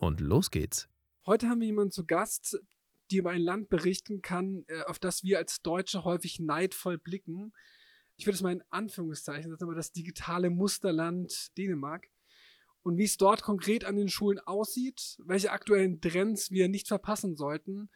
Und los geht's. Heute haben wir jemanden zu Gast, die über ein Land berichten kann, äh, auf das wir als Deutsche häufig neidvoll blicken. Ich würde es mal in Anführungszeichen setzen, aber das digitale Musterland Dänemark. Und wie es dort konkret an den Schulen aussieht, welche aktuellen Trends wir nicht verpassen sollten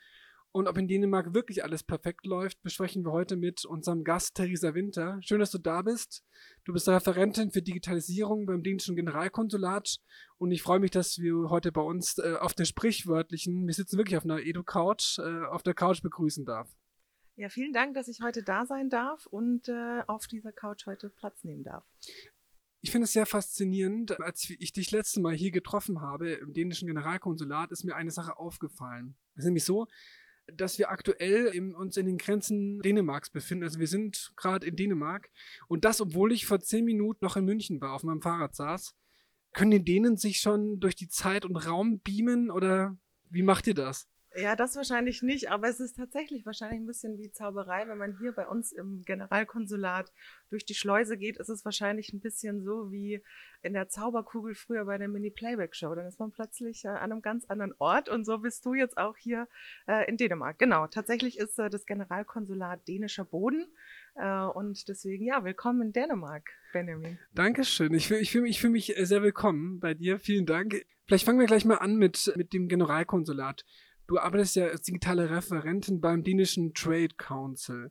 und ob in Dänemark wirklich alles perfekt läuft, besprechen wir heute mit unserem Gast Theresa Winter. Schön, dass du da bist. Du bist Referentin für Digitalisierung beim dänischen Generalkonsulat und ich freue mich, dass wir heute bei uns äh, auf der sprichwörtlichen, wir sitzen wirklich auf einer Edu-Couch, äh, auf der Couch begrüßen darf. Ja, vielen Dank, dass ich heute da sein darf und äh, auf dieser Couch heute Platz nehmen darf. Ich finde es sehr faszinierend. Als ich dich letzte Mal hier getroffen habe im dänischen Generalkonsulat, ist mir eine Sache aufgefallen. Es ist nämlich so, dass wir aktuell in, uns in den Grenzen Dänemarks befinden. Also wir sind gerade in Dänemark und das, obwohl ich vor zehn Minuten noch in München war, auf meinem Fahrrad saß. Können die Dänen sich schon durch die Zeit und Raum beamen oder wie macht ihr das? Ja, das wahrscheinlich nicht, aber es ist tatsächlich wahrscheinlich ein bisschen wie Zauberei. Wenn man hier bei uns im Generalkonsulat durch die Schleuse geht, ist es wahrscheinlich ein bisschen so wie in der Zauberkugel früher bei der Mini-Playback-Show. Dann ist man plötzlich äh, an einem ganz anderen Ort und so bist du jetzt auch hier äh, in Dänemark. Genau, tatsächlich ist äh, das Generalkonsulat dänischer Boden äh, und deswegen, ja, willkommen in Dänemark, Benjamin. Dankeschön. Ich fühle ich fühl mich, fühl mich sehr willkommen bei dir. Vielen Dank. Vielleicht fangen wir gleich mal an mit, mit dem Generalkonsulat. Du arbeitest ja als digitale Referentin beim dänischen Trade Council.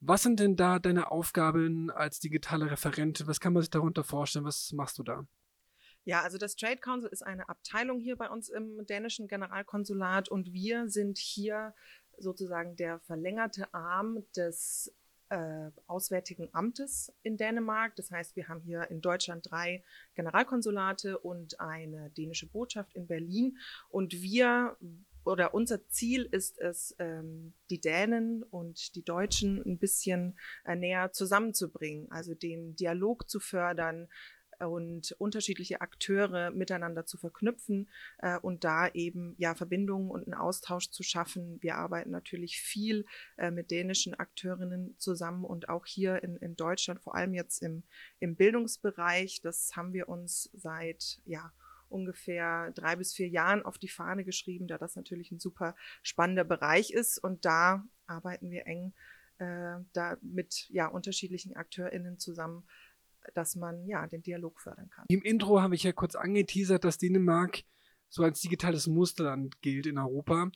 Was sind denn da deine Aufgaben als digitale Referentin? Was kann man sich darunter vorstellen? Was machst du da? Ja, also das Trade Council ist eine Abteilung hier bei uns im dänischen Generalkonsulat und wir sind hier sozusagen der verlängerte Arm des äh, Auswärtigen Amtes in Dänemark. Das heißt, wir haben hier in Deutschland drei Generalkonsulate und eine dänische Botschaft in Berlin. Und wir oder unser Ziel ist es, ähm, die Dänen und die Deutschen ein bisschen äh, näher zusammenzubringen, also den Dialog zu fördern und unterschiedliche Akteure miteinander zu verknüpfen äh, und da eben ja Verbindungen und einen Austausch zu schaffen. Wir arbeiten natürlich viel äh, mit dänischen Akteurinnen zusammen und auch hier in, in Deutschland, vor allem jetzt im, im Bildungsbereich. Das haben wir uns seit ja ungefähr drei bis vier Jahren auf die Fahne geschrieben, da das natürlich ein super spannender Bereich ist. Und da arbeiten wir eng äh, da mit ja, unterschiedlichen AkteurInnen zusammen, dass man ja den Dialog fördern kann. Im Intro habe ich ja kurz angeteasert, dass Dänemark so als digitales Musterland gilt in Europa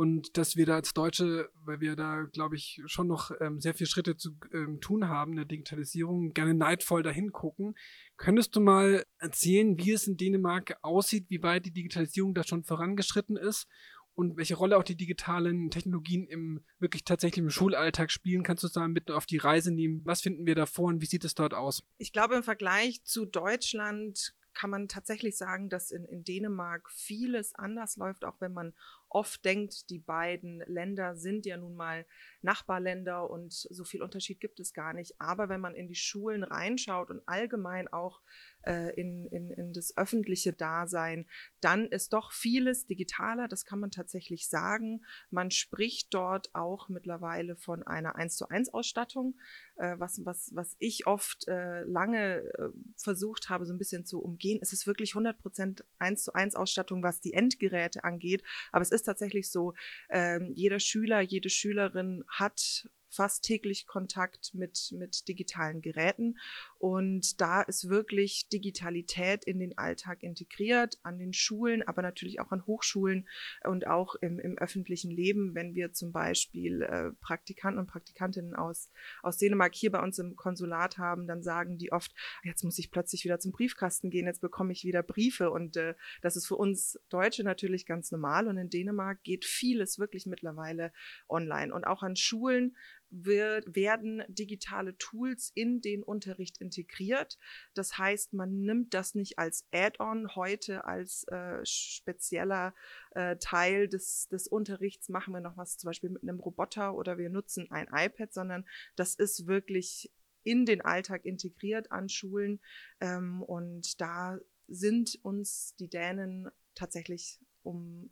und dass wir da als Deutsche, weil wir da, glaube ich, schon noch ähm, sehr viele Schritte zu ähm, tun haben in der Digitalisierung, gerne neidvoll dahin gucken. Könntest du mal erzählen, wie es in Dänemark aussieht, wie weit die Digitalisierung da schon vorangeschritten ist und welche Rolle auch die digitalen Technologien im wirklich tatsächlich Schulalltag spielen? Kannst du da mit auf die Reise nehmen? Was finden wir davor und wie sieht es dort aus? Ich glaube, im Vergleich zu Deutschland kann man tatsächlich sagen, dass in, in Dänemark vieles anders läuft, auch wenn man oft denkt, die beiden Länder sind ja nun mal Nachbarländer und so viel Unterschied gibt es gar nicht. Aber wenn man in die Schulen reinschaut und allgemein auch äh, in, in, in das öffentliche Dasein, dann ist doch vieles digitaler, das kann man tatsächlich sagen. Man spricht dort auch mittlerweile von einer 1 zu 1 Ausstattung, äh, was, was, was ich oft äh, lange äh, versucht habe, so ein bisschen zu umgehen. Es ist wirklich 100 Prozent 1 zu 1 Ausstattung, was die Endgeräte angeht, aber es ist tatsächlich so, ähm, jeder Schüler, jede Schülerin hat fast täglich Kontakt mit, mit digitalen Geräten. Und da ist wirklich Digitalität in den Alltag integriert, an den Schulen, aber natürlich auch an Hochschulen und auch im, im öffentlichen Leben, wenn wir zum Beispiel äh, Praktikanten und Praktikantinnen aus, aus Dänemark hier bei uns im Konsulat haben, dann sagen die oft, jetzt muss ich plötzlich wieder zum Briefkasten gehen, jetzt bekomme ich wieder Briefe. Und äh, das ist für uns Deutsche natürlich ganz normal. Und in Dänemark geht vieles wirklich mittlerweile online. Und auch an Schulen wird, werden digitale Tools in den Unterricht integriert. Das heißt, man nimmt das nicht als Add-on heute als äh, spezieller äh, Teil des, des Unterrichts, machen wir noch was zum Beispiel mit einem Roboter oder wir nutzen ein iPad, sondern das ist wirklich in den Alltag integriert an Schulen. Ähm, und da sind uns die Dänen tatsächlich um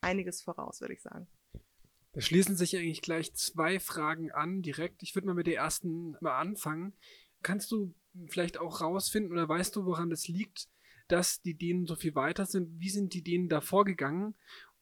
einiges voraus, würde ich sagen. Da schließen sich eigentlich gleich zwei Fragen an, direkt. Ich würde mal mit der ersten mal anfangen. Kannst du vielleicht auch rausfinden oder weißt du, woran das liegt, dass die Dänen so viel weiter sind? Wie sind die Dänen da vorgegangen?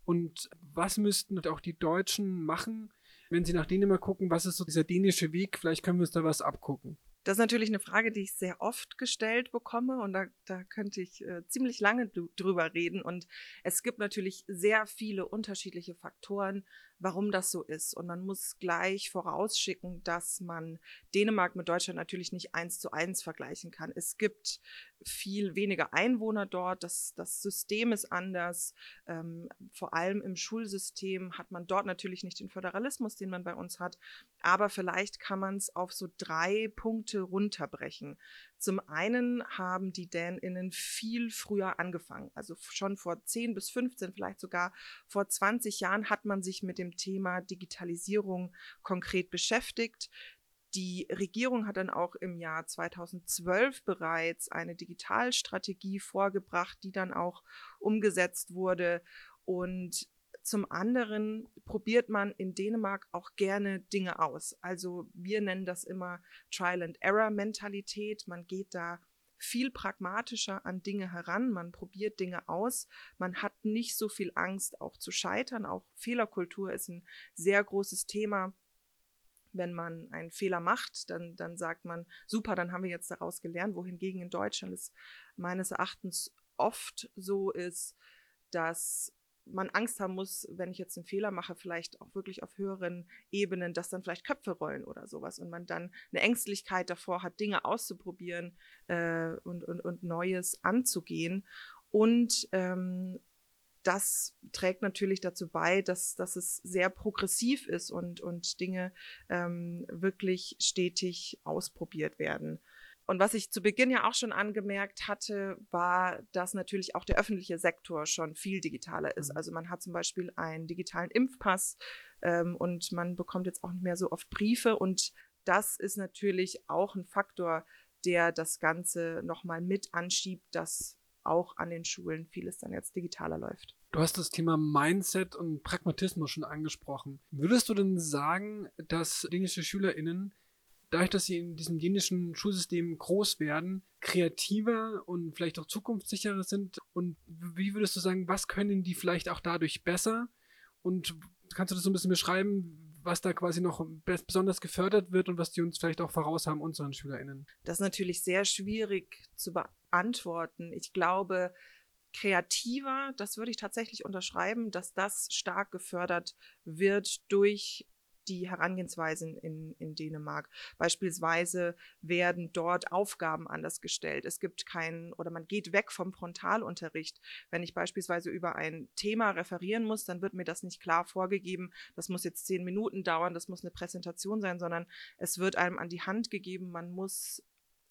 Und was müssten auch die Deutschen machen, wenn sie nach Dänemark gucken? Was ist so dieser dänische Weg? Vielleicht können wir uns da was abgucken. Das ist natürlich eine Frage, die ich sehr oft gestellt bekomme und da, da könnte ich äh, ziemlich lange drüber reden. Und es gibt natürlich sehr viele unterschiedliche Faktoren, warum das so ist. Und man muss gleich vorausschicken, dass man Dänemark mit Deutschland natürlich nicht eins zu eins vergleichen kann. Es gibt viel weniger Einwohner dort, das, das System ist anders. Ähm, vor allem im Schulsystem hat man dort natürlich nicht den Föderalismus, den man bei uns hat. Aber vielleicht kann man es auf so drei Punkte runterbrechen. Zum einen haben die DänInnen viel früher angefangen. Also schon vor 10 bis 15, vielleicht sogar vor 20 Jahren hat man sich mit dem Thema Digitalisierung konkret beschäftigt. Die Regierung hat dann auch im Jahr 2012 bereits eine Digitalstrategie vorgebracht, die dann auch umgesetzt wurde. Und zum anderen probiert man in Dänemark auch gerne Dinge aus. Also wir nennen das immer Trial and Error Mentalität. Man geht da viel pragmatischer an Dinge heran, man probiert Dinge aus, man hat nicht so viel Angst auch zu scheitern. Auch Fehlerkultur ist ein sehr großes Thema. Wenn man einen Fehler macht, dann, dann sagt man, super, dann haben wir jetzt daraus gelernt, wohingegen in Deutschland es meines Erachtens oft so ist, dass man Angst haben muss, wenn ich jetzt einen Fehler mache, vielleicht auch wirklich auf höheren Ebenen, dass dann vielleicht Köpfe rollen oder sowas und man dann eine Ängstlichkeit davor hat, Dinge auszuprobieren äh, und, und, und Neues anzugehen. Und ähm, das trägt natürlich dazu bei, dass, dass es sehr progressiv ist und, und Dinge ähm, wirklich stetig ausprobiert werden. Und was ich zu Beginn ja auch schon angemerkt hatte, war, dass natürlich auch der öffentliche Sektor schon viel digitaler ist. Mhm. Also man hat zum Beispiel einen digitalen Impfpass ähm, und man bekommt jetzt auch nicht mehr so oft Briefe. Und das ist natürlich auch ein Faktor, der das Ganze nochmal mit anschiebt, dass auch an den Schulen vieles dann jetzt digitaler läuft. Du hast das Thema Mindset und Pragmatismus schon angesprochen. Würdest du denn sagen, dass dänische SchülerInnen dadurch, dass sie in diesem dänischen Schulsystem groß werden, kreativer und vielleicht auch zukunftssicherer sind? Und wie würdest du sagen, was können die vielleicht auch dadurch besser? Und kannst du das so ein bisschen beschreiben, was da quasi noch besonders gefördert wird und was die uns vielleicht auch voraus haben, unseren SchülerInnen? Das ist natürlich sehr schwierig zu beantworten. Ich glaube, kreativer, das würde ich tatsächlich unterschreiben, dass das stark gefördert wird durch die Herangehensweisen in, in Dänemark. Beispielsweise werden dort Aufgaben anders gestellt. Es gibt keinen oder man geht weg vom Frontalunterricht. Wenn ich beispielsweise über ein Thema referieren muss, dann wird mir das nicht klar vorgegeben. Das muss jetzt zehn Minuten dauern, das muss eine Präsentation sein, sondern es wird einem an die Hand gegeben. Man muss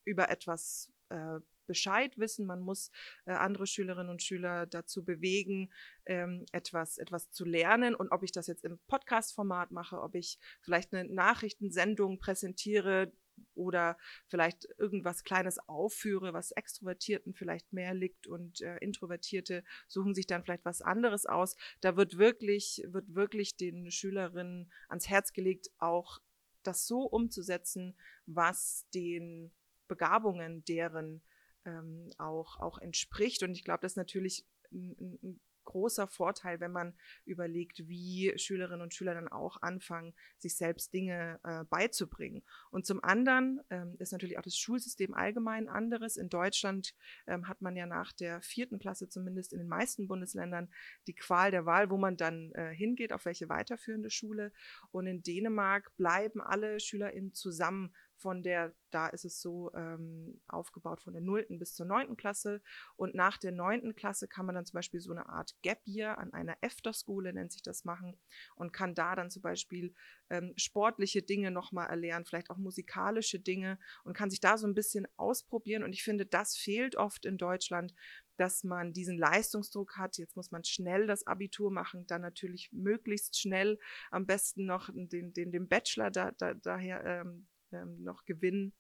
über etwas äh, Bescheid wissen, man muss äh, andere Schülerinnen und Schüler dazu bewegen, ähm, etwas, etwas zu lernen. Und ob ich das jetzt im Podcast-Format mache, ob ich vielleicht eine Nachrichtensendung präsentiere, oder vielleicht irgendwas Kleines aufführe, was Extrovertierten vielleicht mehr liegt und äh, Introvertierte suchen sich dann vielleicht was anderes aus. Da wird wirklich, wird wirklich den Schülerinnen ans Herz gelegt, auch das so umzusetzen, was den Begabungen deren ähm, auch, auch entspricht. Und ich glaube, das ist natürlich ein, ein großer Vorteil, wenn man überlegt, wie Schülerinnen und Schüler dann auch anfangen, sich selbst Dinge äh, beizubringen. Und zum anderen ähm, ist natürlich auch das Schulsystem allgemein anderes. In Deutschland ähm, hat man ja nach der vierten Klasse zumindest in den meisten Bundesländern die Qual der Wahl, wo man dann äh, hingeht, auf welche weiterführende Schule. Und in Dänemark bleiben alle SchülerInnen zusammen Von der, da ist es so ähm, aufgebaut von der 0. bis zur 9. Klasse. Und nach der 9. Klasse kann man dann zum Beispiel so eine Art Gap Year an einer Efterschule, nennt sich das, machen und kann da dann zum Beispiel ähm, sportliche Dinge nochmal erlernen, vielleicht auch musikalische Dinge und kann sich da so ein bisschen ausprobieren. Und ich finde, das fehlt oft in Deutschland, dass man diesen Leistungsdruck hat. Jetzt muss man schnell das Abitur machen, dann natürlich möglichst schnell am besten noch den, den, den Bachelor da, da, daher ähm, ähm, noch gewinnen.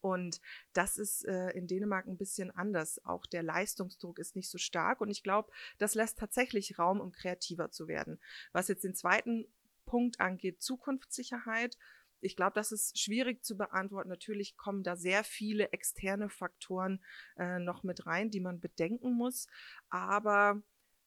Und das ist äh, in Dänemark ein bisschen anders. Auch der Leistungsdruck ist nicht so stark. Und ich glaube, das lässt tatsächlich Raum, um kreativer zu werden. Was jetzt den zweiten Punkt angeht, Zukunftssicherheit. Ich glaube, das ist schwierig zu beantworten. Natürlich kommen da sehr viele externe Faktoren äh, noch mit rein, die man bedenken muss. Aber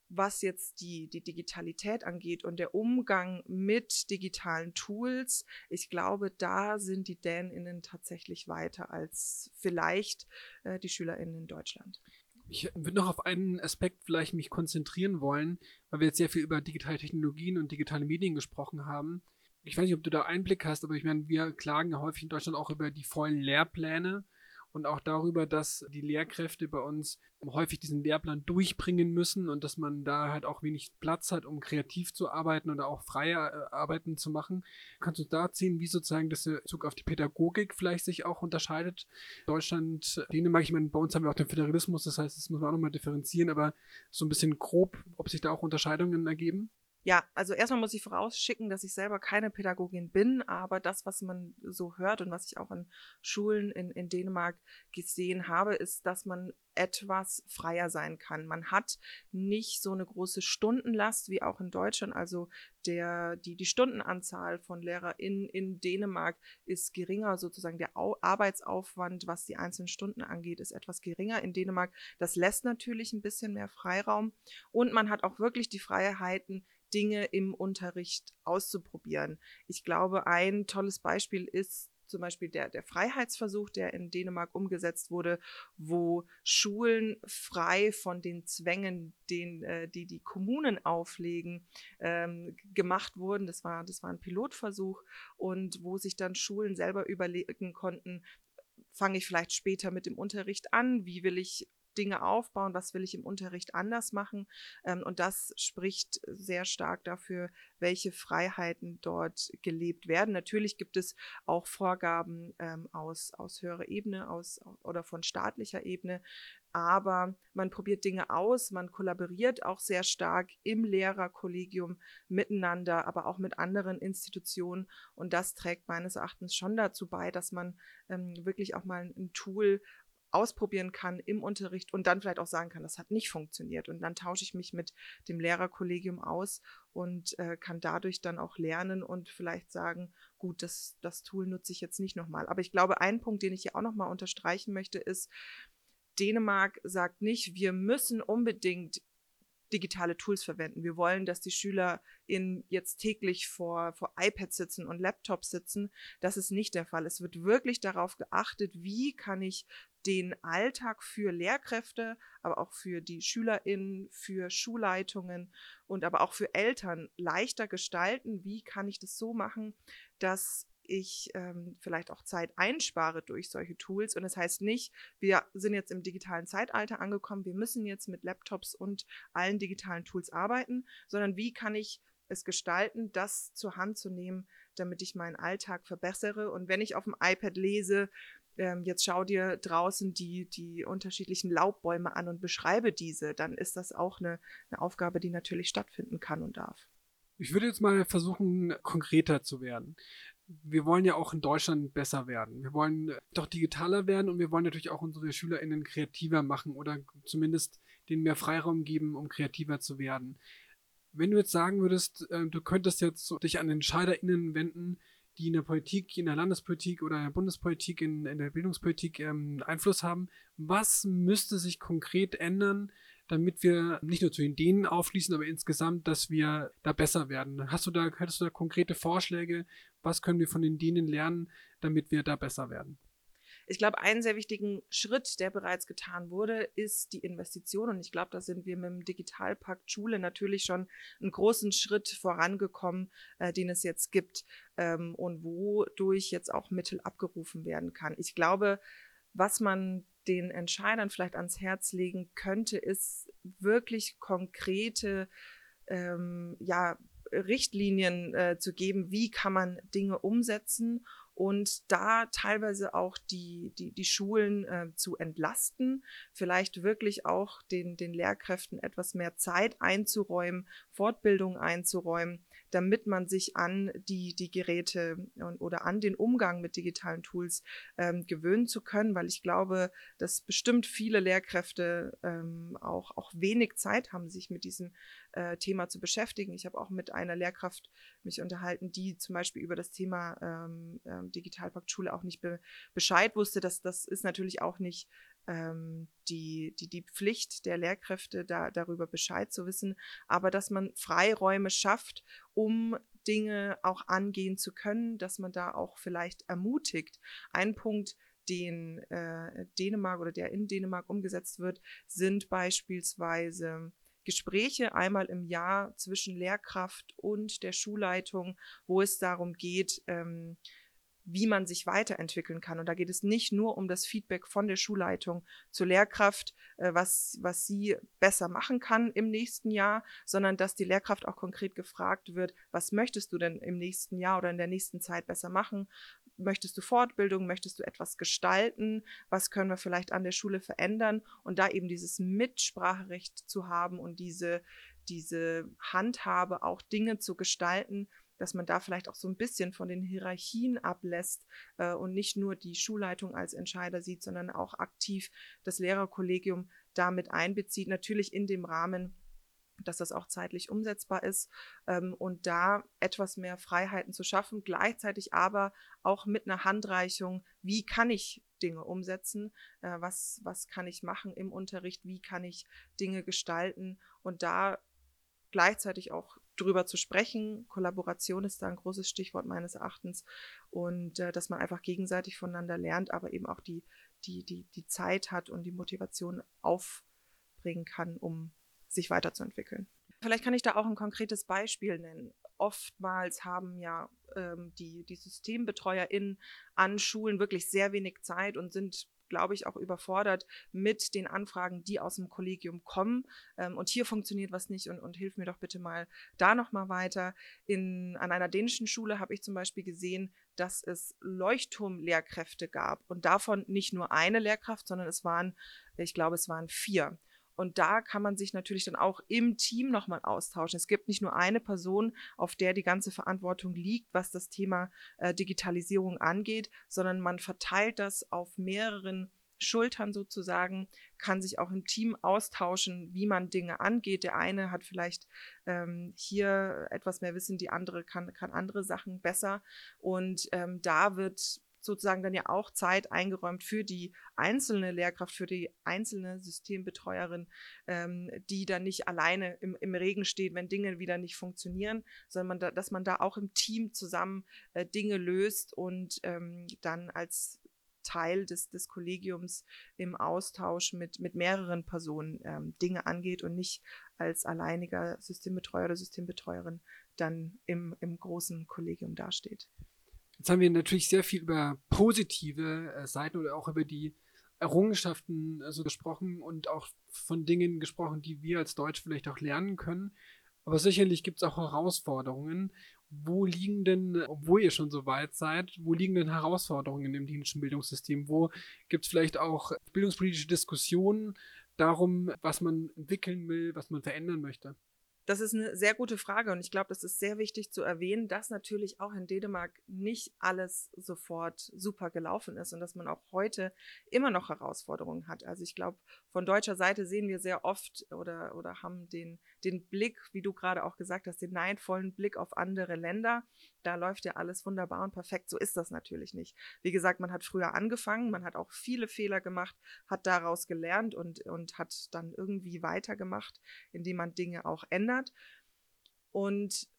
was jetzt die, die Digitalität angeht und der Umgang mit digitalen Tools, ich glaube, da sind die DänInnen tatsächlich weiter als vielleicht äh, die SchülerInnen in Deutschland. Ich würde noch auf einen Aspekt vielleicht mich konzentrieren wollen, weil wir jetzt sehr viel über digitale Technologien und digitale Medien gesprochen haben. Ich weiß nicht, ob du da Einblick hast, aber ich meine, wir klagen ja häufig in Deutschland auch über die vollen Lehrpläne und auch darüber, dass die Lehrkräfte bei uns häufig diesen Lehrplan durchbringen müssen und dass man da halt auch wenig Platz hat, um kreativ zu arbeiten oder auch freie äh, Arbeiten zu machen. Kannst du da ziehen, wie sozusagen das Bezug auf die Pädagogik vielleicht sich auch unterscheidet? Deutschland, Dänemark, ich meine, bei uns haben wir auch den Föderalismus, das heißt, das muss man auch nochmal differenzieren, aber so ein bisschen grob, ob sich da auch Unterscheidungen ergeben? Ja, also erstmal muss ich vorausschicken, dass ich selber keine Pädagogin bin, aber das, was man so hört und was ich auch an Schulen in, in Dänemark gesehen habe, ist, dass man etwas freier sein kann. Man hat nicht so eine große Stundenlast wie auch in Deutschland. Also der, die, die Stundenanzahl von LehrerInnen in Dänemark ist geringer, sozusagen der Au Arbeitsaufwand, was die einzelnen Stunden angeht, ist etwas geringer in Dänemark. Das lässt natürlich ein bisschen mehr Freiraum und man hat auch wirklich die Freiheiten, Dinge im Unterricht auszuprobieren. Ich glaube, ein tolles Beispiel ist zum Beispiel der, der Freiheitsversuch, der in Dänemark umgesetzt wurde, wo Schulen frei von den Zwängen, den, äh, die die Kommunen auflegen, ähm, gemacht wurden. Das war, das war ein Pilotversuch und wo sich dann Schulen selber überlegen konnten, fange ich vielleicht später mit dem Unterricht an, wie will ich Dinge aufbauen, was will ich im Unterricht anders machen. Ähm, und das spricht sehr stark dafür, welche Freiheiten dort gelebt werden. Natürlich gibt es auch Vorgaben ähm, aus, aus höherer Ebene aus, oder von staatlicher Ebene, aber man probiert Dinge aus, man kollaboriert auch sehr stark im Lehrerkollegium miteinander, aber auch mit anderen Institutionen. Und das trägt meines Erachtens schon dazu bei, dass man ähm, wirklich auch mal ein Tool ausprobieren kann im Unterricht und dann vielleicht auch sagen kann, das hat nicht funktioniert. Und dann tausche ich mich mit dem Lehrerkollegium aus und äh, kann dadurch dann auch lernen und vielleicht sagen, gut, das, das Tool nutze ich jetzt nicht nochmal. Aber ich glaube, ein Punkt, den ich hier auch nochmal unterstreichen möchte, ist, Dänemark sagt nicht, wir müssen unbedingt digitale Tools verwenden. Wir wollen, dass die Schüler in jetzt täglich vor, vor iPads sitzen und Laptops sitzen. Das ist nicht der Fall. Es wird wirklich darauf geachtet, wie kann ich den Alltag für Lehrkräfte, aber auch für die SchülerInnen, für Schulleitungen und aber auch für Eltern leichter gestalten. Wie kann ich das so machen, dass ich ähm, vielleicht auch Zeit einspare durch solche Tools. Und das heißt nicht, wir sind jetzt im digitalen Zeitalter angekommen, wir müssen jetzt mit Laptops und allen digitalen Tools arbeiten, sondern wie kann ich es gestalten, das zur Hand zu nehmen, damit ich meinen Alltag verbessere. Und wenn ich auf dem iPad lese, ähm, jetzt schau dir draußen die, die unterschiedlichen Laubbäume an und beschreibe diese, dann ist das auch eine, eine Aufgabe, die natürlich stattfinden kann und darf. Ich würde jetzt mal versuchen, konkreter zu werden. Wir wollen ja auch in Deutschland besser werden. Wir wollen doch digitaler werden und wir wollen natürlich auch unsere SchülerInnen kreativer machen oder zumindest denen mehr Freiraum geben, um kreativer zu werden. Wenn du jetzt sagen würdest, äh, du könntest jetzt dich an EntscheiderInnen wenden, die in der Politik, in der Landespolitik oder in der Bundespolitik, in, in der Bildungspolitik ähm, Einfluss haben. Was müsste sich konkret ändern, damit wir nicht nur zu den denen aufschließen, aber insgesamt, dass wir da besser werden? Hast du da, hättest du da konkrete Vorschläge? Was können wir von den denen lernen, damit wir da besser werden? Ich glaube, einen sehr wichtigen Schritt, der bereits getan wurde, ist die Investition. Und ich glaube, da sind wir mit dem Digitalpakt Schule natürlich schon einen großen Schritt vorangekommen, äh, den es jetzt gibt ähm, und wodurch jetzt auch Mittel abgerufen werden kann. Ich glaube, was man den Entscheidern vielleicht ans Herz legen könnte, ist wirklich konkrete ähm, ja, Richtlinien äh, zu geben, wie kann man Dinge umsetzen und da teilweise auch die, die, die Schulen äh, zu entlasten, vielleicht wirklich auch den, den Lehrkräften etwas mehr Zeit einzuräumen, Fortbildung einzuräumen, damit man sich an die, die Geräte oder an den Umgang mit digitalen Tools ähm, gewöhnen zu können, weil ich glaube, dass bestimmt viele Lehrkräfte ähm, auch, auch wenig Zeit haben, sich mit diesem äh, Thema zu beschäftigen. Ich habe auch mit einer Lehrkraft mich unterhalten, die zum Beispiel über das Thema ähm, ähm Digitalpakt Schule auch nicht be Bescheid wusste. Das, das ist natürlich auch nicht ähm, die, die, die Pflicht der Lehrkräfte, da, darüber Bescheid zu wissen, aber dass man Freiräume schafft, um Dinge auch angehen zu können, dass man da auch vielleicht ermutigt. Ein Punkt, den äh, Dänemark oder der in Dänemark umgesetzt wird, sind beispielsweise Gespräche einmal im Jahr zwischen Lehrkraft und der Schulleitung, wo es darum geht, ähm, wie man sich weiterentwickeln kann. Und da geht es nicht nur um das Feedback von der Schulleitung zur Lehrkraft, äh, was, was sie besser machen kann im nächsten Jahr, sondern dass die Lehrkraft auch konkret gefragt wird, was möchtest du denn im nächsten Jahr oder in der nächsten Zeit besser machen? Möchtest du Fortbildung? Möchtest du etwas gestalten? Was können wir vielleicht an der Schule verändern? Und da eben dieses Mitspracherecht zu haben und diese, diese Handhabe, auch Dinge zu gestalten, dass man da vielleicht auch so ein bisschen von den Hierarchien ablässt äh, und nicht nur die Schulleitung als Entscheider sieht, sondern auch aktiv das Lehrerkollegium damit einbezieht, natürlich in dem Rahmen, dass das auch zeitlich umsetzbar ist ähm, und da etwas mehr Freiheiten zu schaffen, gleichzeitig aber auch mit einer Handreichung, wie kann ich Dinge umsetzen, äh, was, was kann ich machen im Unterricht, wie kann ich Dinge gestalten und da gleichzeitig auch drüber zu sprechen. Kollaboration ist da ein großes Stichwort meines Erachtens und äh, dass man einfach gegenseitig voneinander lernt, aber eben auch die, die, die, die Zeit hat und die Motivation aufbringen kann, um sich weiterzuentwickeln. Vielleicht kann ich da auch ein konkretes Beispiel nennen. Oftmals haben ja ähm, die, die SystembetreuerInnen an Schulen wirklich sehr wenig Zeit und sind glaube ich, auch überfordert mit den Anfragen, die aus dem Kollegium kommen. Ähm, und hier funktioniert was nicht und, und hilf mir doch bitte mal da nochmal weiter. In, an einer dänischen Schule habe ich zum Beispiel gesehen, dass es Leuchtturmlehrkräfte gab und davon nicht nur eine Lehrkraft, sondern es waren, ich glaube, es waren vier. Und da kann man sich natürlich dann auch im Team nochmal austauschen. Es gibt nicht nur eine Person, auf der die ganze Verantwortung liegt, was das Thema äh, Digitalisierung angeht, sondern man verteilt das auf mehreren Schultern sozusagen, kann sich auch im Team austauschen, wie man Dinge angeht. Der eine hat vielleicht ähm, hier etwas mehr Wissen, die andere kann, kann andere Sachen besser. Und ähm, da wird sozusagen dann ja auch Zeit eingeräumt für die einzelne Lehrkraft, für die einzelne Systembetreuerin, ähm, die dann nicht alleine im, im Regen steht, wenn Dinge wieder nicht funktionieren, sondern man da, dass man da auch im Team zusammen äh, Dinge löst und ähm, dann als Teil des, des Kollegiums im Austausch mit, mit mehreren Personen ähm, Dinge angeht und nicht als alleiniger Systembetreuer oder Systembetreuerin dann im, im großen Kollegium dasteht. Jetzt haben wir natürlich sehr viel über positive äh, Seiten oder auch über die Errungenschaften äh, so gesprochen und auch von Dingen gesprochen, die wir als Deutsch vielleicht auch lernen können. Aber sicherlich gibt es auch Herausforderungen. Wo liegen denn, obwohl ihr schon so weit seid, wo liegen denn Herausforderungen im dänischen Bildungssystem? Wo gibt es vielleicht auch bildungspolitische Diskussionen darum, was man entwickeln will, was man verändern möchte? Das ist eine sehr gute Frage und ich glaube, das ist sehr wichtig zu erwähnen, dass natürlich auch in Dänemark nicht alles sofort super gelaufen ist und dass man auch heute immer noch Herausforderungen hat. Also ich glaube, von deutscher Seite sehen wir sehr oft oder, oder haben den, den Blick, wie du gerade auch gesagt hast, den neidvollen Blick auf andere Länder. Da läuft ja alles wunderbar und perfekt. So ist das natürlich nicht. Wie gesagt, man hat früher angefangen, man hat auch viele Fehler gemacht, hat daraus gelernt und, und hat dann irgendwie weitergemacht, indem man Dinge auch ändert. Und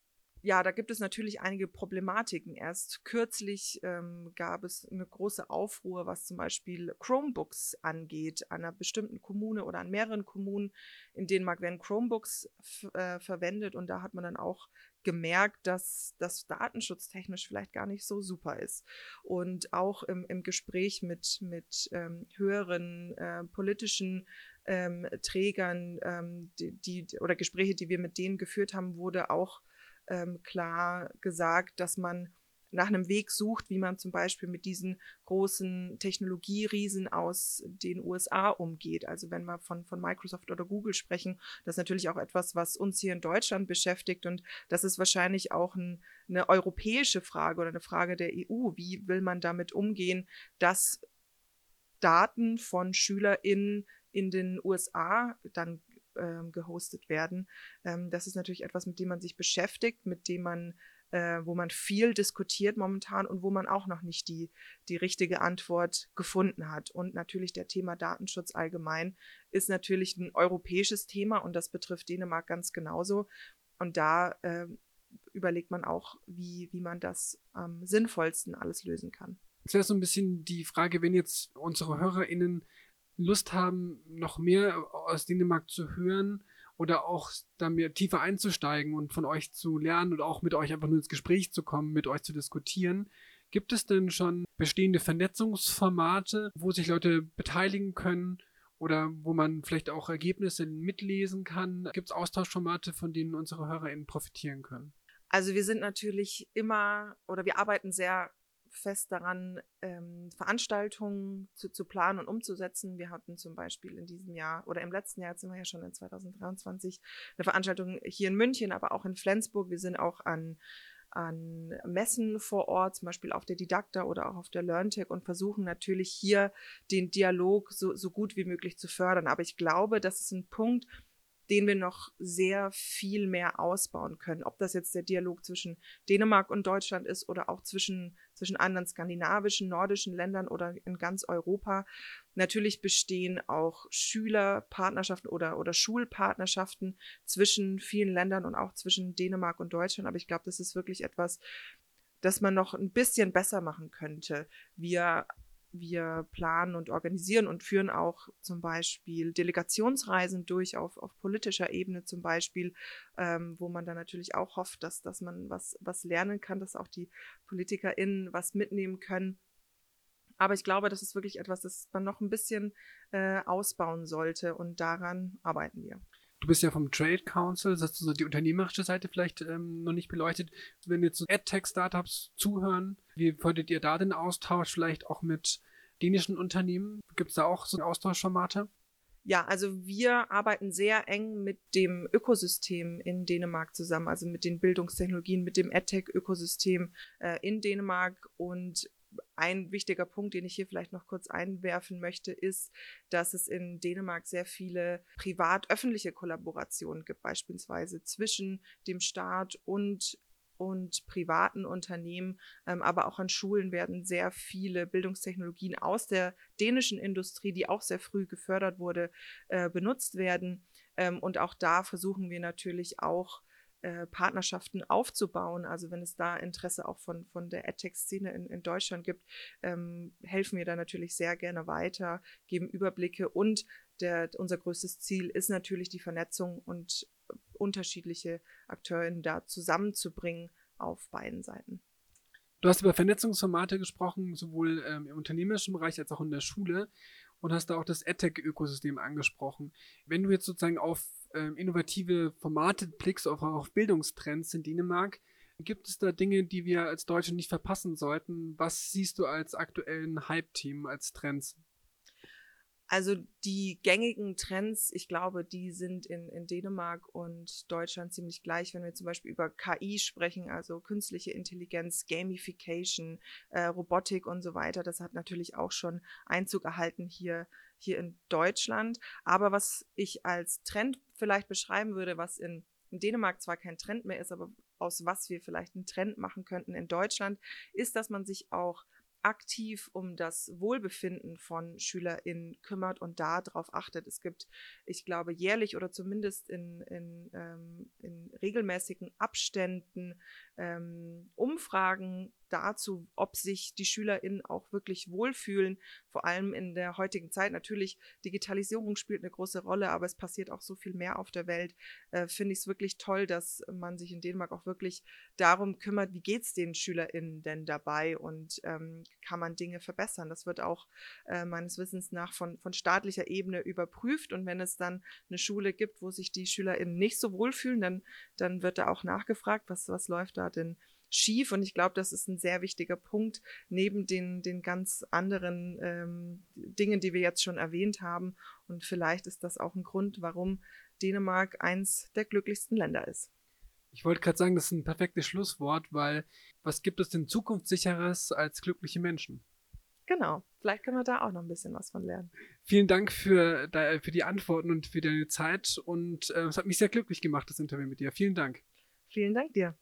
ja, da gibt es natürlich einige Problematiken. Erst kürzlich ähm, gab es eine große Aufruhr, was zum Beispiel Chromebooks angeht, an einer bestimmten Kommune oder an mehreren Kommunen. In Dänemark werden Chromebooks äh, verwendet und da hat man dann auch gemerkt, dass das datenschutztechnisch vielleicht gar nicht so super ist. Und auch im, im Gespräch mit, mit ähm, höheren äh, politischen ähm, Trägern, ähm, die, die, oder Gespräche, die wir mit denen geführt haben, wurde auch ähm, klar gesagt, dass man nach einem Weg sucht, wie man zum Beispiel mit diesen großen Technologieriesen aus den USA umgeht. Also wenn wir von, von Microsoft oder Google sprechen, das ist natürlich auch etwas, was uns hier in Deutschland beschäftigt und das ist wahrscheinlich auch ein, eine europäische Frage oder eine Frage der EU. Wie will man damit umgehen, dass Daten von SchülerInnen in den USA dann ähm, gehostet werden. Ähm, das ist natürlich etwas, mit dem man sich beschäftigt, mit dem man, äh, wo man viel diskutiert momentan und wo man auch noch nicht die, die richtige Antwort gefunden hat. Und natürlich der Thema Datenschutz allgemein ist natürlich ein europäisches Thema und das betrifft Dänemark ganz genauso. Und da äh, überlegt man auch, wie, wie man das am sinnvollsten alles lösen kann. Das wäre so ein bisschen die Frage, wenn jetzt unsere HörerInnen Lust haben, noch mehr aus Dänemark zu hören oder auch da mehr tiefer einzusteigen und von euch zu lernen oder auch mit euch einfach nur ins Gespräch zu kommen, mit euch zu diskutieren, gibt es denn schon bestehende Vernetzungsformate, wo sich Leute beteiligen können oder wo man vielleicht auch Ergebnisse mitlesen kann? Gibt es Austauschformate, von denen unsere HörerInnen profitieren können? Also wir sind natürlich immer oder wir arbeiten sehr fest daran, ähm, Veranstaltungen zu, zu, planen und umzusetzen. Wir hatten zum Beispiel in diesem Jahr oder im letzten Jahr, jetzt sind wir ja schon in 2023, eine Veranstaltung hier in München, aber auch in Flensburg. Wir sind auch an an Messen vor Ort, zum Beispiel auf der Didakta oder auch auf der LearnTech und versuchen natürlich hier den Dialog so, so gut wie möglich zu fördern. Aber ich glaube, das ist ein Punkt, den wir noch sehr viel mehr ausbauen können. Ob das jetzt der Dialog zwischen Dänemark und Deutschland ist oder auch zwischen, zwischen anderen skandinavischen, nordischen Ländern oder in ganz Europa. Natürlich bestehen auch Schülerpartnerschaften oder, oder Schulpartnerschaften zwischen vielen Ländern und auch zwischen Dänemark und Deutschland. Aber ich glaube, das ist wirklich etwas, das man noch ein bisschen besser machen könnte. Wir wir planen und organisieren und führen auch zum Beispiel Delegationsreisen durch auf, auf politischer Ebene zum Beispiel, ähm, wo man dann natürlich auch hofft, dass, dass man was, was lernen kann, dass auch die PolitikerInnen was mitnehmen können. Aber ich glaube, das ist wirklich etwas, das man noch ein bisschen äh, ausbauen sollte und daran arbeiten wir. Du bist ja vom Trade Council, das hast du so die unternehmerische Seite vielleicht ähm, noch nicht beleuchtet. Wenn jetzt so AdTech-Startups zuhören, wie würdet ihr da den Austausch vielleicht auch mit dänischen Unternehmen? Gibt es da auch so Austauschformate? Ja, also wir arbeiten sehr eng mit dem Ökosystem in Dänemark zusammen, also mit den Bildungstechnologien, mit dem EdTech-Ökosystem äh, in Dänemark und ein wichtiger Punkt, den ich hier vielleicht noch kurz einwerfen möchte, ist, dass es in Dänemark sehr viele privat-öffentliche Kollaborationen gibt, beispielsweise zwischen dem Staat und und privaten Unternehmen, ähm, aber auch an Schulen werden sehr viele Bildungstechnologien aus der dänischen Industrie, die auch sehr früh gefördert wurde, äh, benutzt werden. Ähm, und auch da versuchen wir natürlich auch äh, Partnerschaften aufzubauen. Also wenn es da Interesse auch von, von der AdTech-Szene in, in Deutschland gibt, ähm, helfen wir da natürlich sehr gerne weiter, geben Überblicke und der, unser größtes Ziel ist natürlich die Vernetzung und unterschiedliche Akteurinnen da zusammenzubringen auf beiden Seiten. Du hast über Vernetzungsformate gesprochen, sowohl ähm, im unternehmerischen Bereich als auch in der Schule und hast da auch das EdTech-Ökosystem angesprochen. Wenn du jetzt sozusagen auf ähm, innovative Formate blickst, auch auf Bildungstrends in Dänemark, gibt es da Dinge, die wir als Deutsche nicht verpassen sollten? Was siehst du als aktuellen Hype-Team, als Trends? Also die gängigen Trends, ich glaube, die sind in, in Dänemark und Deutschland ziemlich gleich, wenn wir zum Beispiel über KI sprechen, also künstliche Intelligenz, Gamification, äh, Robotik und so weiter. Das hat natürlich auch schon Einzug erhalten hier, hier in Deutschland. Aber was ich als Trend vielleicht beschreiben würde, was in, in Dänemark zwar kein Trend mehr ist, aber aus was wir vielleicht einen Trend machen könnten in Deutschland, ist, dass man sich auch aktiv um das Wohlbefinden von SchülerInnen kümmert und darauf achtet. Es gibt, ich glaube, jährlich oder zumindest in, in, ähm, in regelmäßigen Abständen ähm, Umfragen dazu, ob sich die SchülerInnen auch wirklich wohlfühlen, vor allem in der heutigen Zeit. Natürlich, Digitalisierung spielt eine große Rolle, aber es passiert auch so viel mehr auf der Welt. Äh, Finde ich es wirklich toll, dass man sich in Dänemark auch wirklich darum kümmert, wie geht es den SchülerInnen denn dabei und ähm, kann man Dinge verbessern. Das wird auch äh, meines Wissens nach von, von staatlicher Ebene überprüft und wenn es dann eine Schule gibt, wo sich die SchülerInnen nicht so wohlfühlen, dann, dann wird da auch nachgefragt, was, was läuft da denn schief. Und ich glaube, das ist ein sehr wichtiger Punkt, neben den, den ganz anderen ähm, Dingen, die wir jetzt schon erwähnt haben. Und vielleicht ist das auch ein Grund, warum Dänemark eins der glücklichsten Länder ist. Ich wollte gerade sagen, das ist ein perfektes Schlusswort, weil was gibt es denn zukunftssicheres als glückliche Menschen? Genau, vielleicht können wir da auch noch ein bisschen was von lernen. Vielen Dank für, für die Antworten und für deine Zeit und äh, es hat mich sehr glücklich gemacht, das Interview mit dir. Vielen Dank. Vielen Dank dir.